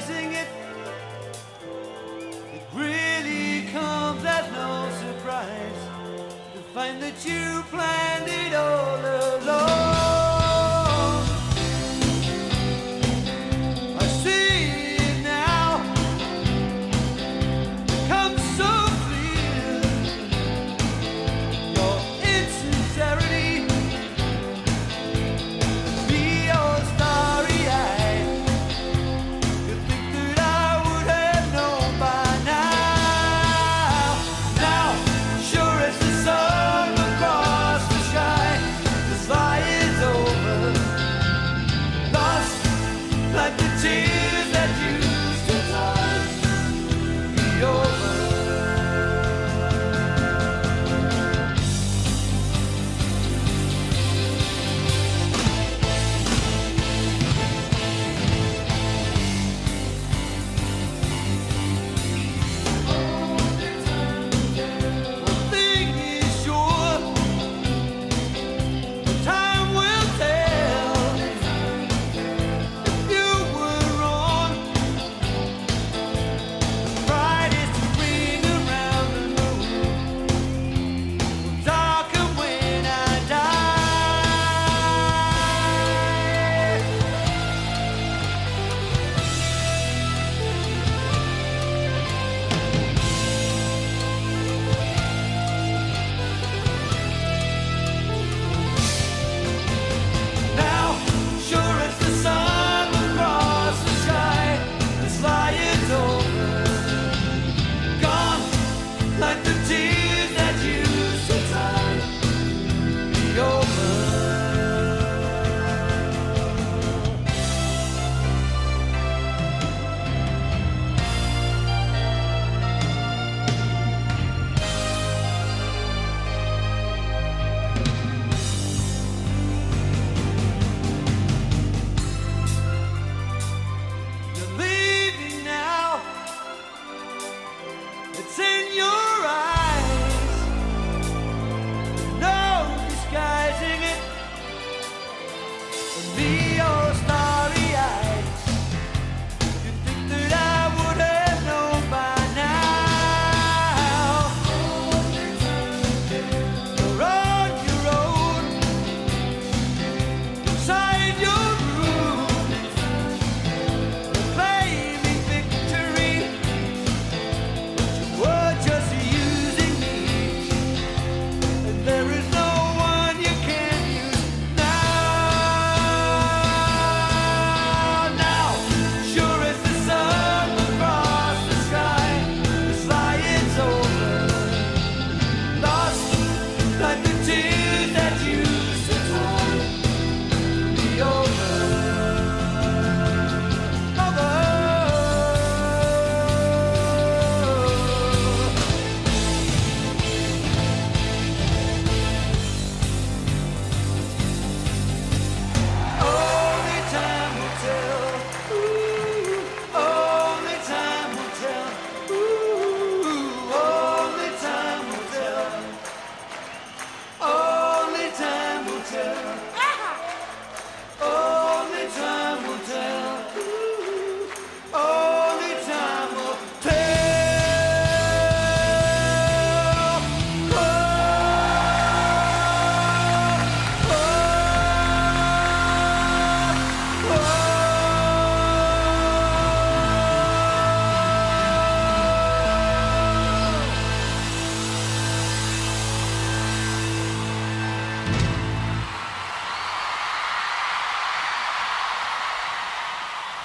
Disguising it. It really comes as no surprise to find that you planned it all along.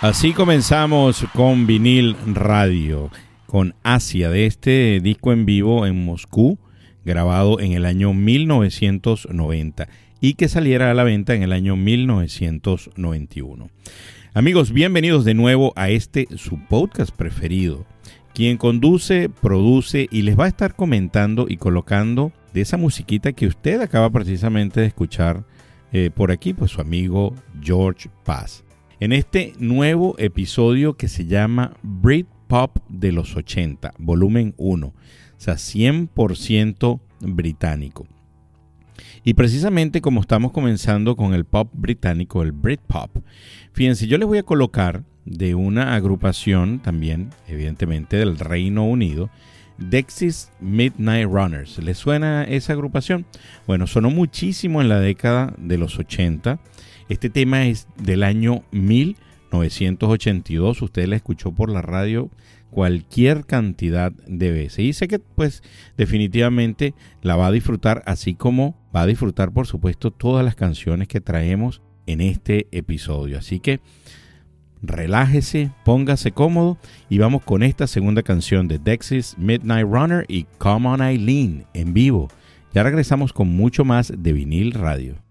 Así comenzamos con vinil radio, con Asia de este disco en vivo en Moscú, grabado en el año 1990 y que saliera a la venta en el año 1991. Amigos, bienvenidos de nuevo a este su podcast preferido, quien conduce, produce y les va a estar comentando y colocando de esa musiquita que usted acaba precisamente de escuchar eh, por aquí, pues su amigo George Paz en este nuevo episodio que se llama Britpop de los 80, volumen 1, o sea, 100% británico. Y precisamente como estamos comenzando con el pop británico, el Britpop, fíjense, yo les voy a colocar de una agrupación también, evidentemente del Reino Unido, Dexys Midnight Runners. ¿Les suena esa agrupación? Bueno, sonó muchísimo en la década de los 80 este tema es del año 1982. Usted la escuchó por la radio cualquier cantidad de veces. Y sé que pues definitivamente la va a disfrutar, así como va a disfrutar por supuesto todas las canciones que traemos en este episodio. Así que relájese, póngase cómodo y vamos con esta segunda canción de Dexys Midnight Runner y Come On Eileen en vivo. Ya regresamos con mucho más de vinil radio.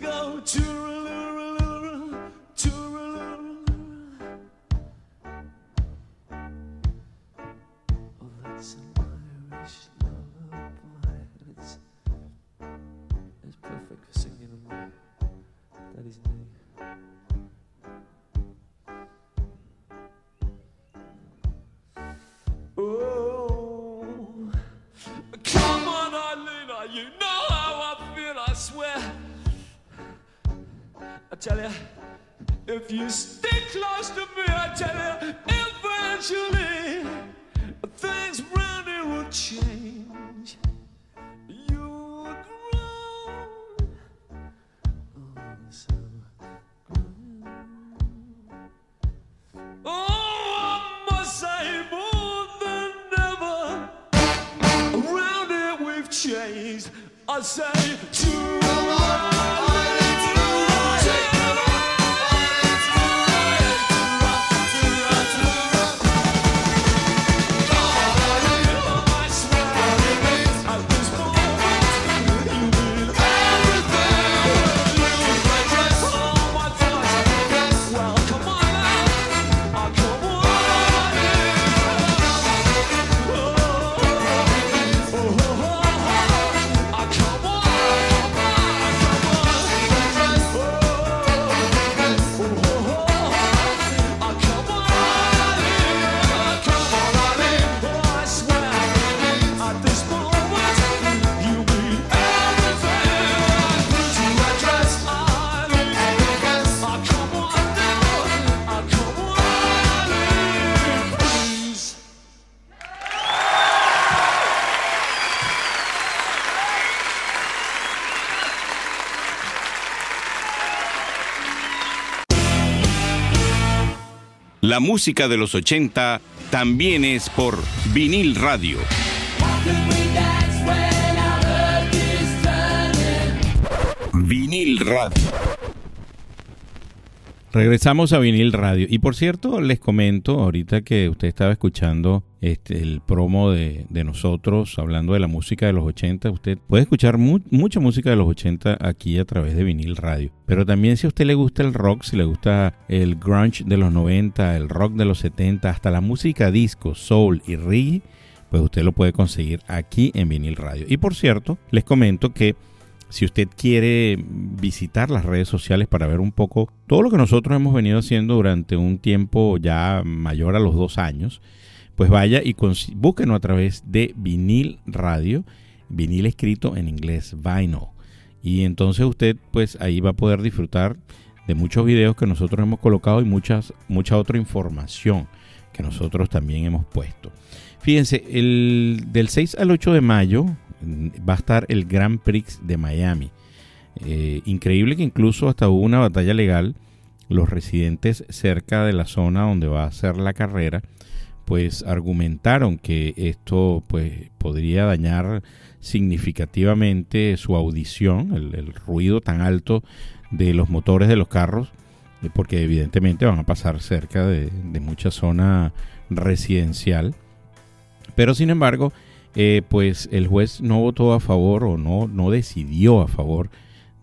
go to used La música de los 80 también es por vinil radio. Vinil radio. Regresamos a vinil radio. Y por cierto, les comento ahorita que usted estaba escuchando este, el promo de, nosotros hablando de la música de los 80. Usted puede escuchar mu- mucha música de los 80 aquí a través de vinil radio. Pero también si a usted le gusta el rock, si le gusta el grunge de los 90, el rock de los 70, hasta la música disco, soul y reggae, pues usted lo puede conseguir aquí en vinil radio. Y por cierto, les comento que si usted quiere visitar las redes sociales para ver un poco todo lo que nosotros hemos venido haciendo durante un tiempo ya mayor a los dos años, pues vaya y búsquenos a través de vinil radio, vinil escrito en inglés, vinyl. Y entonces usted pues ahí va a poder disfrutar de muchos videos que nosotros hemos colocado y muchas, mucha otra información que nosotros también hemos puesto. Fíjense, el, del 6 al 8 de mayo va a estar el Grand Prix de Miami. Eh, increíble que incluso hasta hubo una batalla legal. Los residentes cerca de la zona donde va a ser la carrera, pues argumentaron que esto pues podría dañar significativamente su audición, el, ruido tan alto de los motores de los carros, eh, porque evidentemente van a pasar cerca de mucha zona residencial. Pero sin embargo, eh, pues el juez no votó a favor o no, no decidió a favor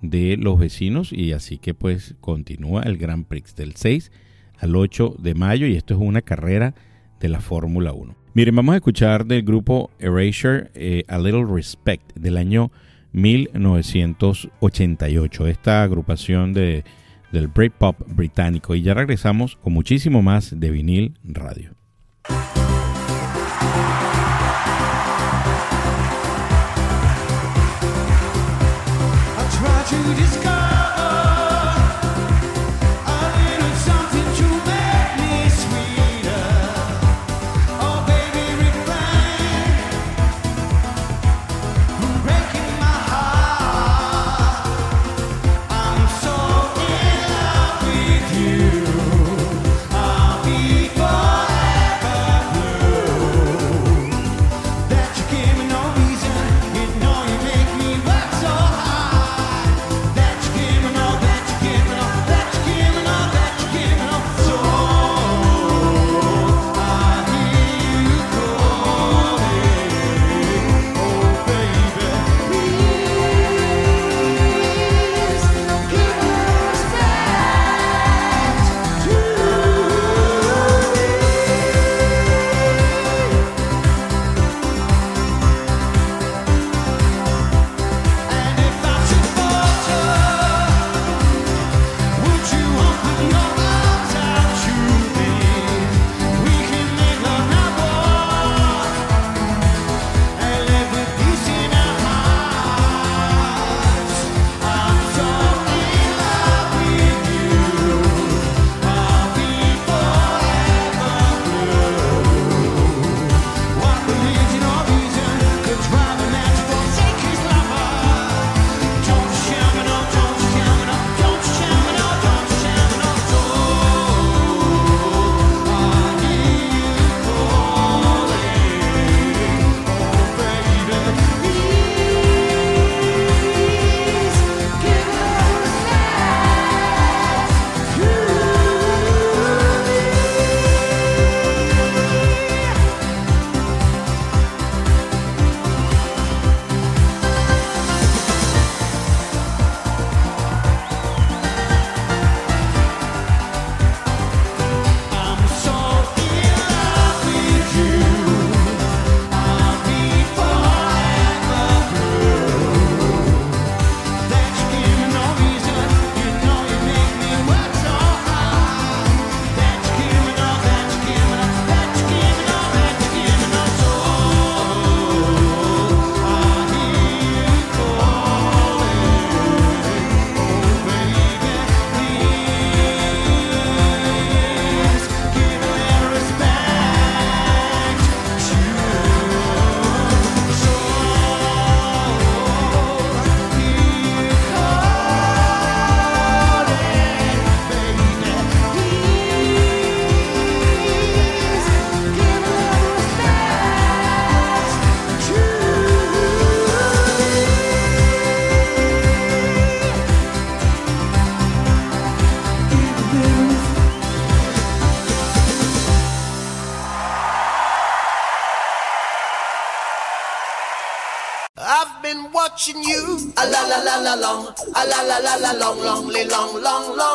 de los vecinos y así que pues continúa el Grand Prix del 6 al 8 de mayo y esto es una carrera de la Fórmula 1. Miren, vamos a escuchar del grupo Erasure eh, A Little Respect del año 1988, esta agrupación de, del Britpop británico y ya regresamos con muchísimo más de vinil radio.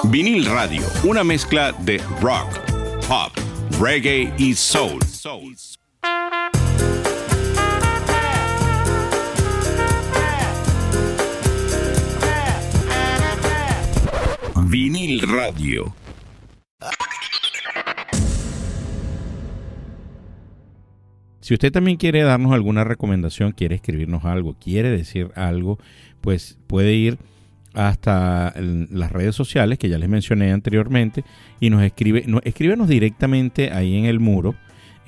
Vinil Radio, una mezcla de rock, pop, reggae y soul. Vinil Radio. Si usted también quiere darnos alguna recomendación, quiere escribirnos algo, quiere decir algo, pues puede ir hasta las redes sociales que ya les mencioné anteriormente y nos escribe, no, escríbenos directamente ahí en el muro.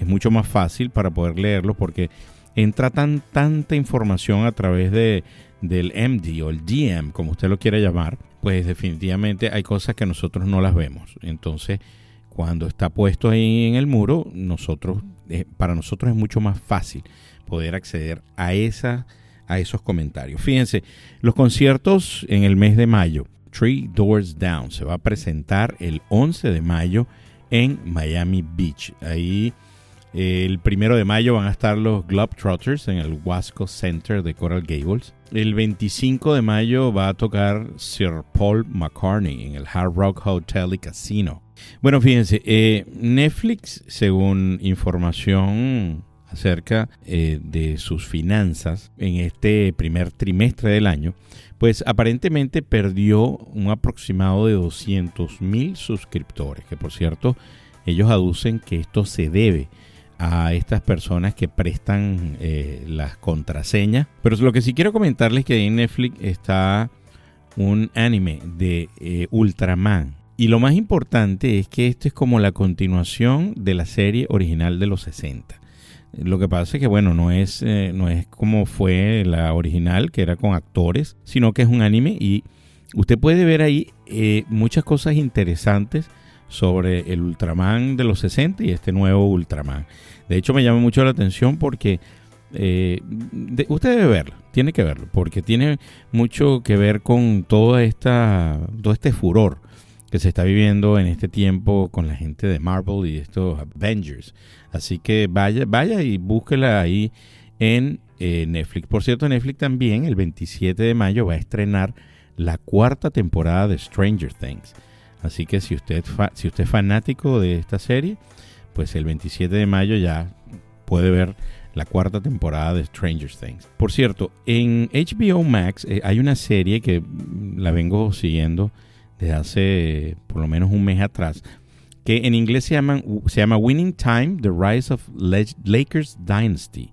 Es mucho más fácil para poder leerlo porque entra tan tanta información a través de, del MD o el DM, como usted lo quiera llamar, pues definitivamente hay cosas que nosotros no las vemos. Entonces, cuando está puesto ahí en el muro, nosotros, para nosotros es mucho más fácil poder acceder a, a esos comentarios. Fíjense, los conciertos en el mes de mayo, Three Doors Down, se va a presentar el 11 de mayo en Miami Beach. Ahí el primero de mayo van a estar los Globetrotters en el Wasco Center de Coral Gables. El 25 de mayo va a tocar Sir Paul McCartney en el Hard Rock Hotel y Casino. Bueno, fíjense, eh, Netflix, según información acerca eh, de sus finanzas en este primer trimestre del año, pues aparentemente perdió un aproximado de 200 mil suscriptores, que por cierto, ellos aducen que esto se debe a estas personas que prestan eh, las contraseñas. Pero lo que sí quiero comentarles es que en Netflix está un anime de eh, Ultraman. Y lo más importante es que esto es como la continuación de la serie original de los 60. Lo que pasa es que, bueno, no es, eh, no es como fue la original, que era con actores, sino que es un anime y usted puede ver ahí muchas cosas interesantes sobre el Ultraman de los 60 y este nuevo Ultraman. De hecho, me llama mucho la atención porque eh, usted debe verlo, tiene que verlo, porque tiene mucho que ver con toda esta, todo este furor que se está viviendo en este tiempo con la gente de Marvel y estos Avengers. Así que vaya, vaya y búsquela ahí en eh, Netflix. Por cierto, Netflix también el 27 de mayo va a estrenar la cuarta temporada de Stranger Things. Así que si usted, si usted es fanático de esta serie, pues el 27 de mayo ya puede ver la cuarta temporada de Stranger Things. Por cierto, en HBO Max eh, hay una serie que la vengo siguiendo desde hace por lo menos un mes atrás, que en inglés se, se llama Winning Time, The Rise of Lakers Dynasty.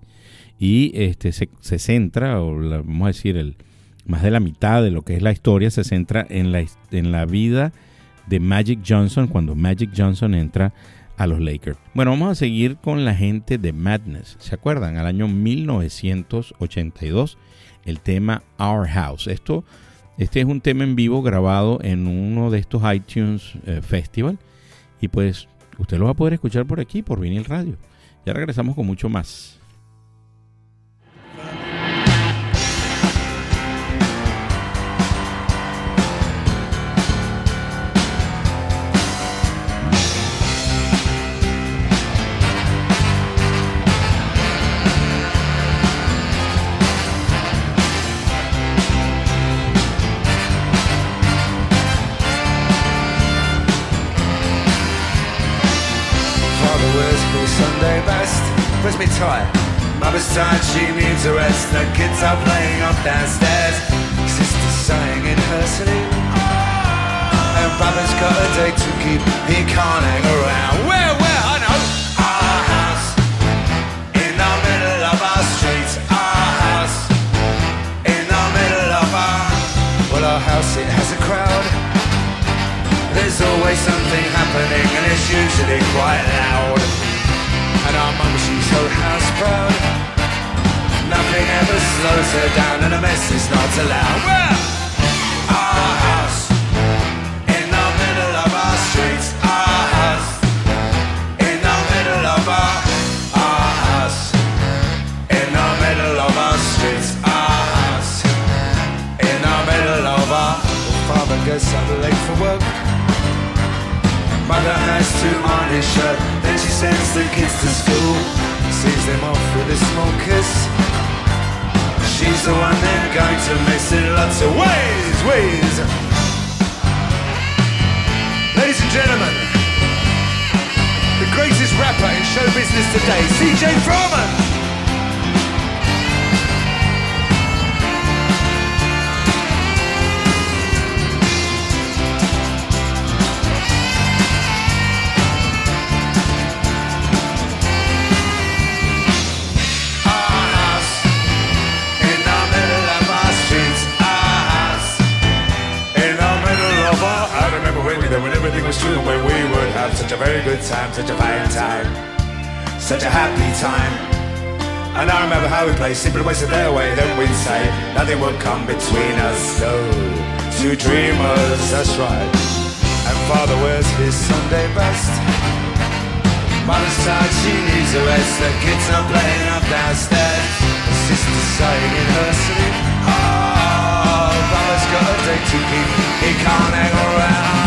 Y este, se, centra, o vamos a decir, el, más de la mitad de lo que es la historia se centra en la, en la vida de Magic Johnson cuando Magic Johnson entra a los Lakers. Bueno, vamos a seguir con la gente de Madness. ¿Se acuerdan? Al año 1982, el tema Our House. Esto, este es un tema en vivo grabado en uno de estos iTunes eh, Festival. Y pues usted lo va a poder escuchar por aquí, por Vinil Radio. Ya regresamos con mucho más. Mother's tired, she needs a rest. The kids are playing up downstairs. Sister's sighing in her sleep. And brother's got a date to keep. He can't hang around. Where, where? I know. Our house in the middle of our streets. Our house in the middle of our. Well, our house it has a crowd. There's always something happening, and it's usually quite loud. And our mum, she's so house proud Nothing ever slows her down And a mess is not allowed. Well, Our house In the middle of our streets Our house In the middle of our Our house In the middle of our streets Our house In the middle of our Father gets up late for work Mother has to on his shirt Then she sends the kids to school Sees them off with a small kiss she's the one they're going to miss in lots of ways, ways. Ladies and gentlemen, the greatest rapper in show business today, CJ Froman. Everything was true, when we would have such a very good time, such a fine time, such a happy time. And I remember how we played simple ways of their way, then we'd say nothing would come between us. So, two dreamers, that's right. And father wears his Sunday best. Mother's tired, she needs a rest. The kids are playing up downstairs. The sister's sighing in her sleep. Ah, oh, Brother's got a date to keep. He can't hang around.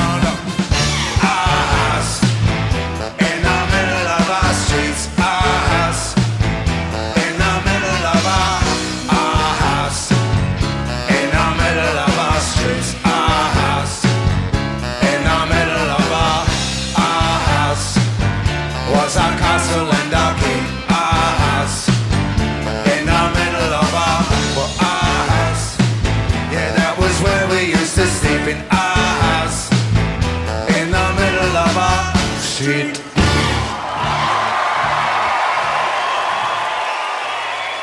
Street.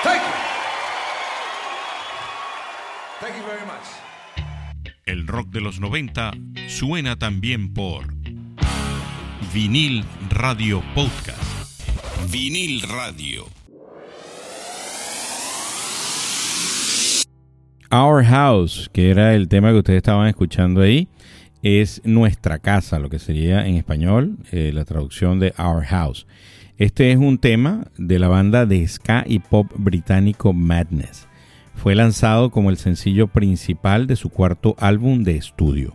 Thank you. Thank you very much. El rock de los 90 suena también por Vinil Radio Podcast. Vinil Radio. Our House, que era el tema que ustedes estaban escuchando ahí, es nuestra casa, lo que sería en español eh, la traducción de Our House. Este es un tema de la banda de ska y pop británico Madness. Fue lanzado como el sencillo principal de su cuarto álbum de estudio,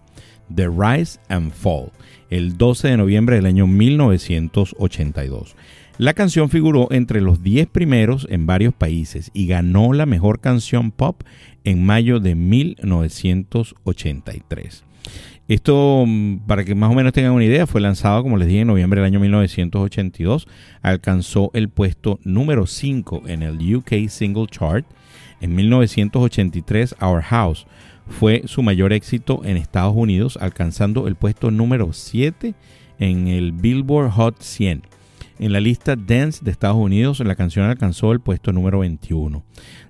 The Rise and Fall, el 12 de noviembre del año 1982. La canción figuró entre los 10 primeros en varios países y ganó la mejor canción pop en mayo de 1983. Esto, mm, para que más o menos tengan una idea, fue lanzado, como les dije, en noviembre del año 1982. Alcanzó el puesto número 5 en el UK Single Chart. En 1983, Our House fue su mayor éxito en Estados Unidos, alcanzando el puesto número 7 en el Billboard Hot 100. En la lista Dance de Estados Unidos, la canción alcanzó el puesto número 21.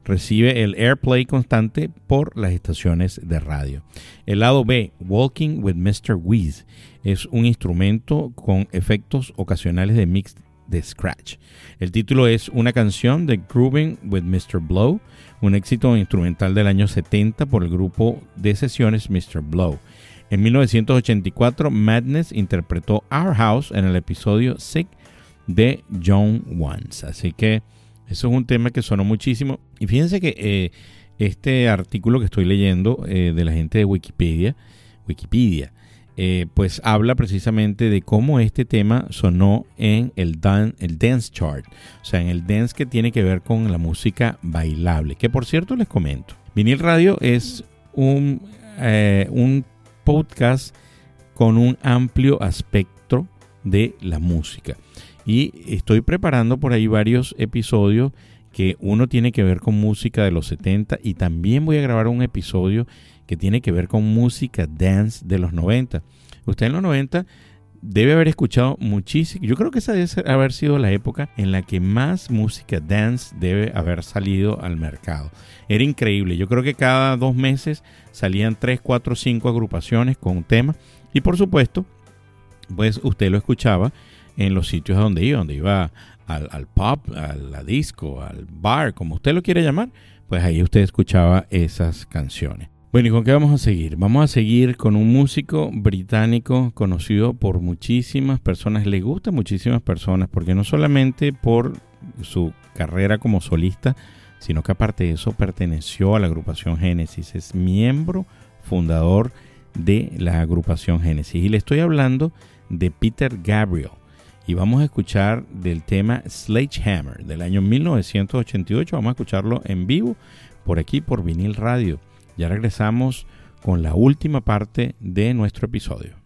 Recibe el airplay constante por las estaciones de radio. El lado B, Walking with Mr. Wiz, es un instrumento con efectos ocasionales de mix de scratch. El título es una canción de Grooving with Mr. Blow, un éxito instrumental del año 70 por el grupo de sesiones Mr. Blow. En 1984, Madness interpretó Our House en el episodio Sick de John Once. Así que eso es un tema que sonó muchísimo. Y fíjense que eh, este artículo que estoy leyendo eh, de la gente de Wikipedia, Wikipedia, eh, pues habla precisamente de cómo este tema sonó en el, dan- el dance chart, o sea, en el dance que tiene que ver con la música bailable, que por cierto les comento. Vinil Radio es un, un podcast con un amplio aspecto de la música. Y estoy preparando por ahí varios episodios que uno tiene que ver con música de los 70 y también voy a grabar un episodio que tiene que ver con música dance de los 90. Usted en los 90 debe haber escuchado muchísimo. Yo creo que esa debe haber sido la época en la que más música dance debe haber salido al mercado. Era increíble. Yo creo que cada dos meses salían 3, 4, 5 agrupaciones con un tema. Y por supuesto, pues usted lo escuchaba en los sitios a donde iba, donde iba al, al pub, a disco, al bar, como usted lo quiere llamar, pues ahí usted escuchaba esas canciones. Bueno, ¿y con qué vamos a seguir? Vamos a seguir con un músico británico conocido por muchísimas personas, le gusta a muchísimas personas, porque no solamente por su carrera como solista, sino que aparte de eso perteneció a la agrupación Génesis, es miembro fundador de la agrupación Génesis. Y le estoy hablando de Peter Gabriel. Y vamos a escuchar del tema Sledgehammer del año 1988. Vamos a escucharlo en vivo por aquí por Vinil Radio. Ya regresamos con la última parte de nuestro episodio.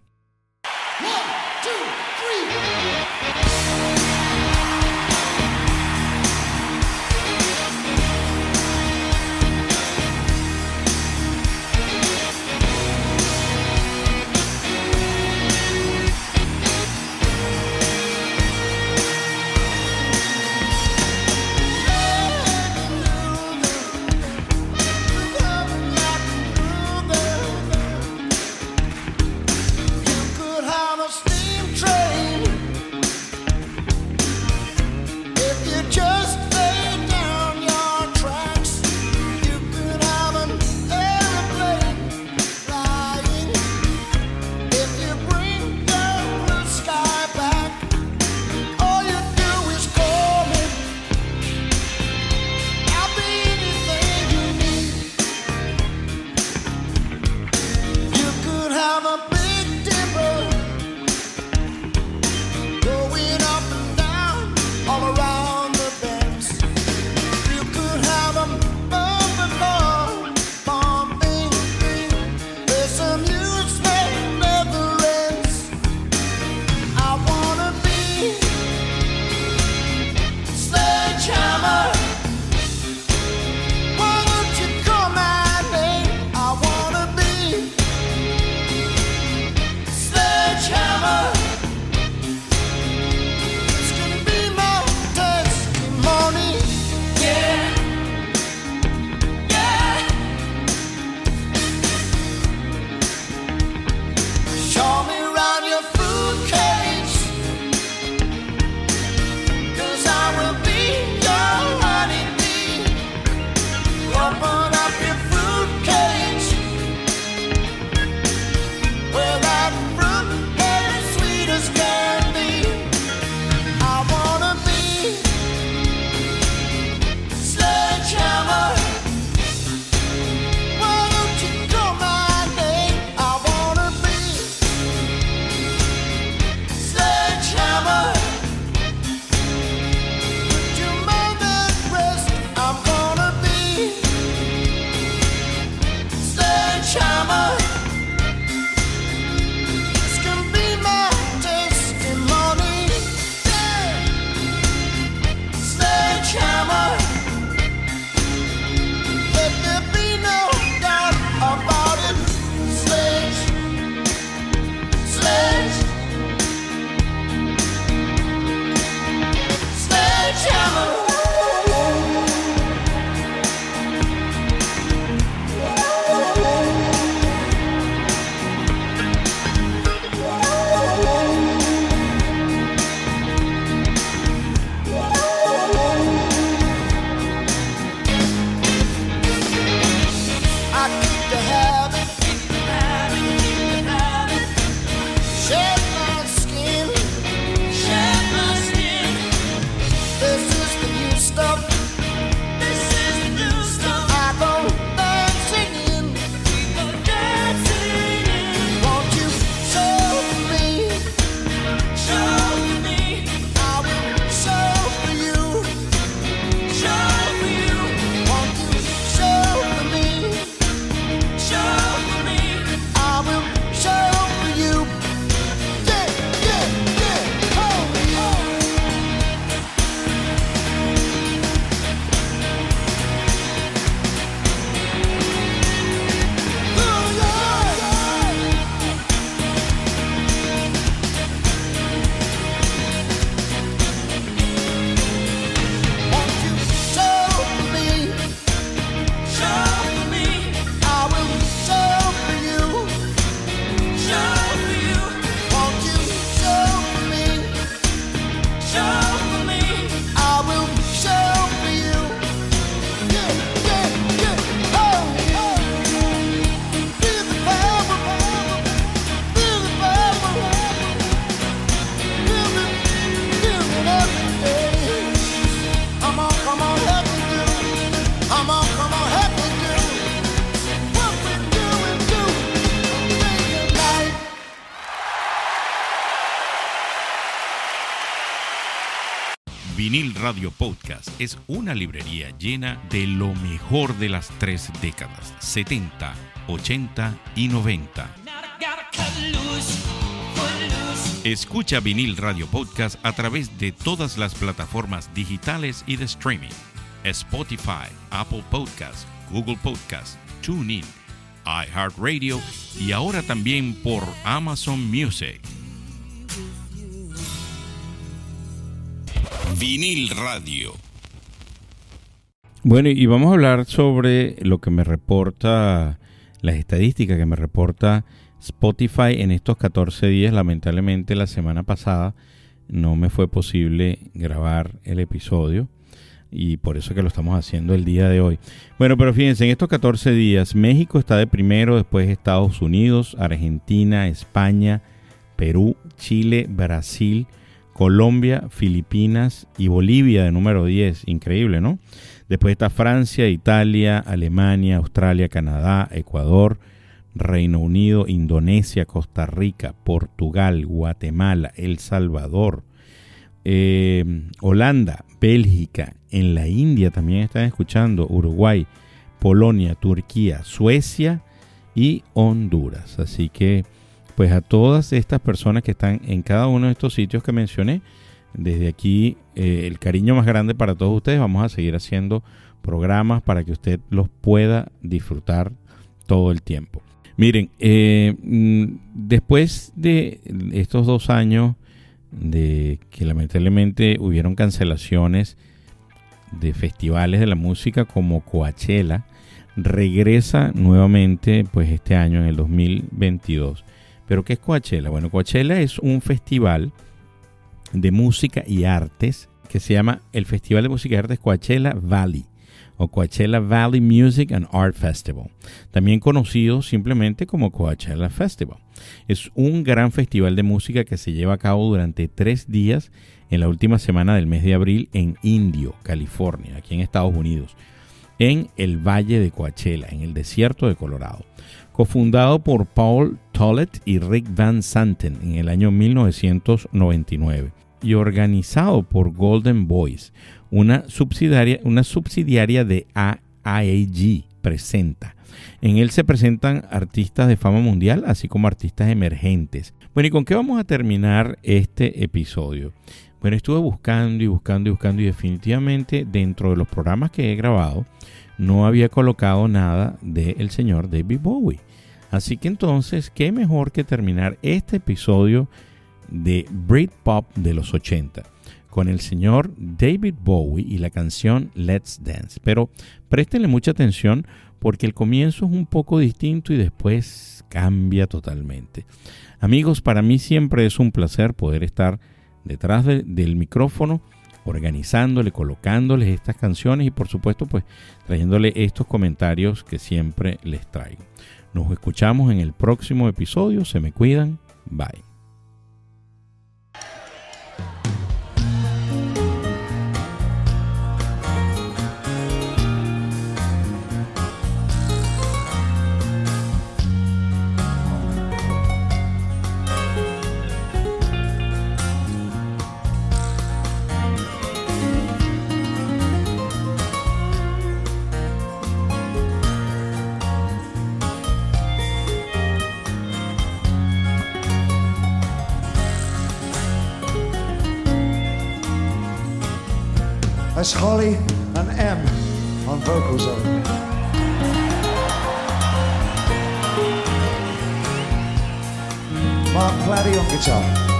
Vinil Radio Podcast es una librería llena de lo mejor de las tres décadas, 70, 80 y 90. Escucha Vinil Radio Podcast a través de todas las plataformas digitales y de streaming. Spotify, Apple Podcast, Google Podcast, TuneIn, iHeartRadio y ahora también por Amazon Music. Vinil Radio. Bueno, y vamos a hablar sobre lo que me reporta, las estadísticas que me reporta Spotify en estos 14 días. Lamentablemente la semana pasada no me fue posible grabar el episodio y por eso que lo estamos haciendo el día de hoy. Bueno, pero fíjense, en estos 14 días México está de primero, después Estados Unidos, Argentina, España, Perú, Chile, Brasil, Colombia, Filipinas y Bolivia de número 10. Increíble, ¿no? Después está Francia, Italia, Alemania, Australia, Canadá, Ecuador, Reino Unido, Indonesia, Costa Rica, Portugal, Guatemala, El Salvador, eh, Holanda, Bélgica, en la India también están escuchando, Uruguay, Polonia, Turquía, Suecia y Honduras. Así que pues a todas estas personas que están en cada uno de estos sitios que mencioné, desde aquí eh, el cariño más grande para todos ustedes. Vamos a seguir haciendo programas para que usted los pueda disfrutar todo el tiempo. Miren, eh, mm, después de estos dos años de que lamentablemente hubieron cancelaciones de festivales de la música como Coachella, regresa nuevamente pues este año en el 2022 pero ¿qué es Coachella? Bueno, Coachella es un festival de música y artes que se llama el Festival de Música y Artes Coachella Valley o Coachella Valley Music and Art Festival, también conocido simplemente como Coachella Festival. Es un gran festival de música que se lleva a cabo durante tres días en la última semana del mes de abril en Indio, California, aquí en Estados Unidos, en el Valle de Coachella, en el desierto de Colorado cofundado por Paul Tollett y Rick Van Santen en el año 1999 y organizado por Golden Boys, una subsidiaria, una subsidiaria de AIG Presenta. En él se presentan artistas de fama mundial, así como artistas emergentes. Bueno, ¿y con qué vamos a terminar este episodio? Bueno, estuve buscando y buscando y buscando y definitivamente dentro de los programas que he grabado no había colocado nada del señor David Bowie. Así que entonces, qué mejor que terminar este episodio de Britpop de los 80 con el señor David Bowie y la canción Let's Dance. Pero préstenle mucha atención porque el comienzo es un poco distinto y después cambia totalmente. Amigos, para mí siempre es un placer poder estar detrás del micrófono organizándole, colocándoles estas canciones y por supuesto pues trayéndole estos comentarios que siempre les traigo. Nos escuchamos en el próximo episodio. Se me cuidan. Bye. That's Holly and M on vocals only. Mark Claddy on guitar.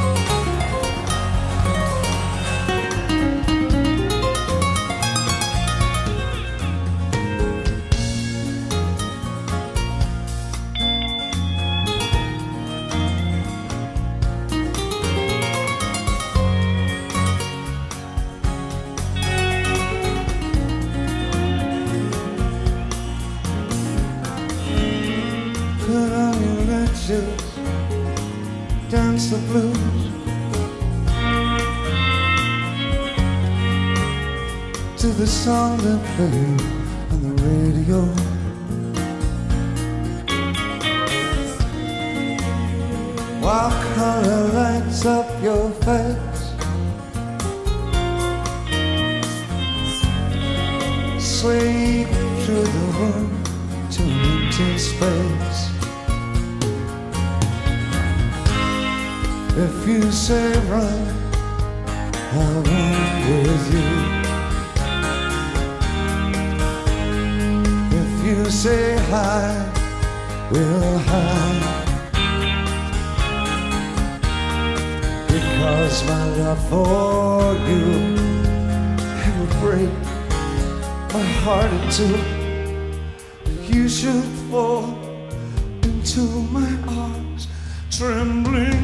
朋。Trembling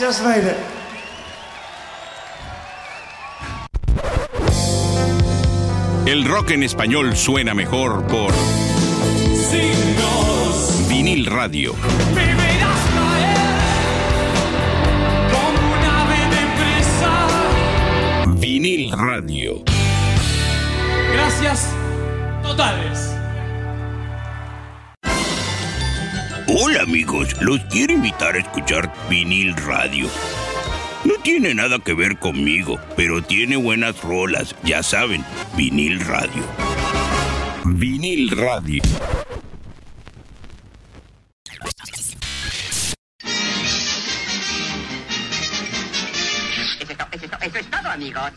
just made it. El rock en español suena mejor por Signos, Vinil Radio. Vinil Radio. Gracias totales. Hola amigos, los quiero invitar a escuchar vinil radio. No tiene nada que ver conmigo, pero tiene buenas rolas, ya saben, vinil radio. Vinil Radio. Eso es, todo, amigos.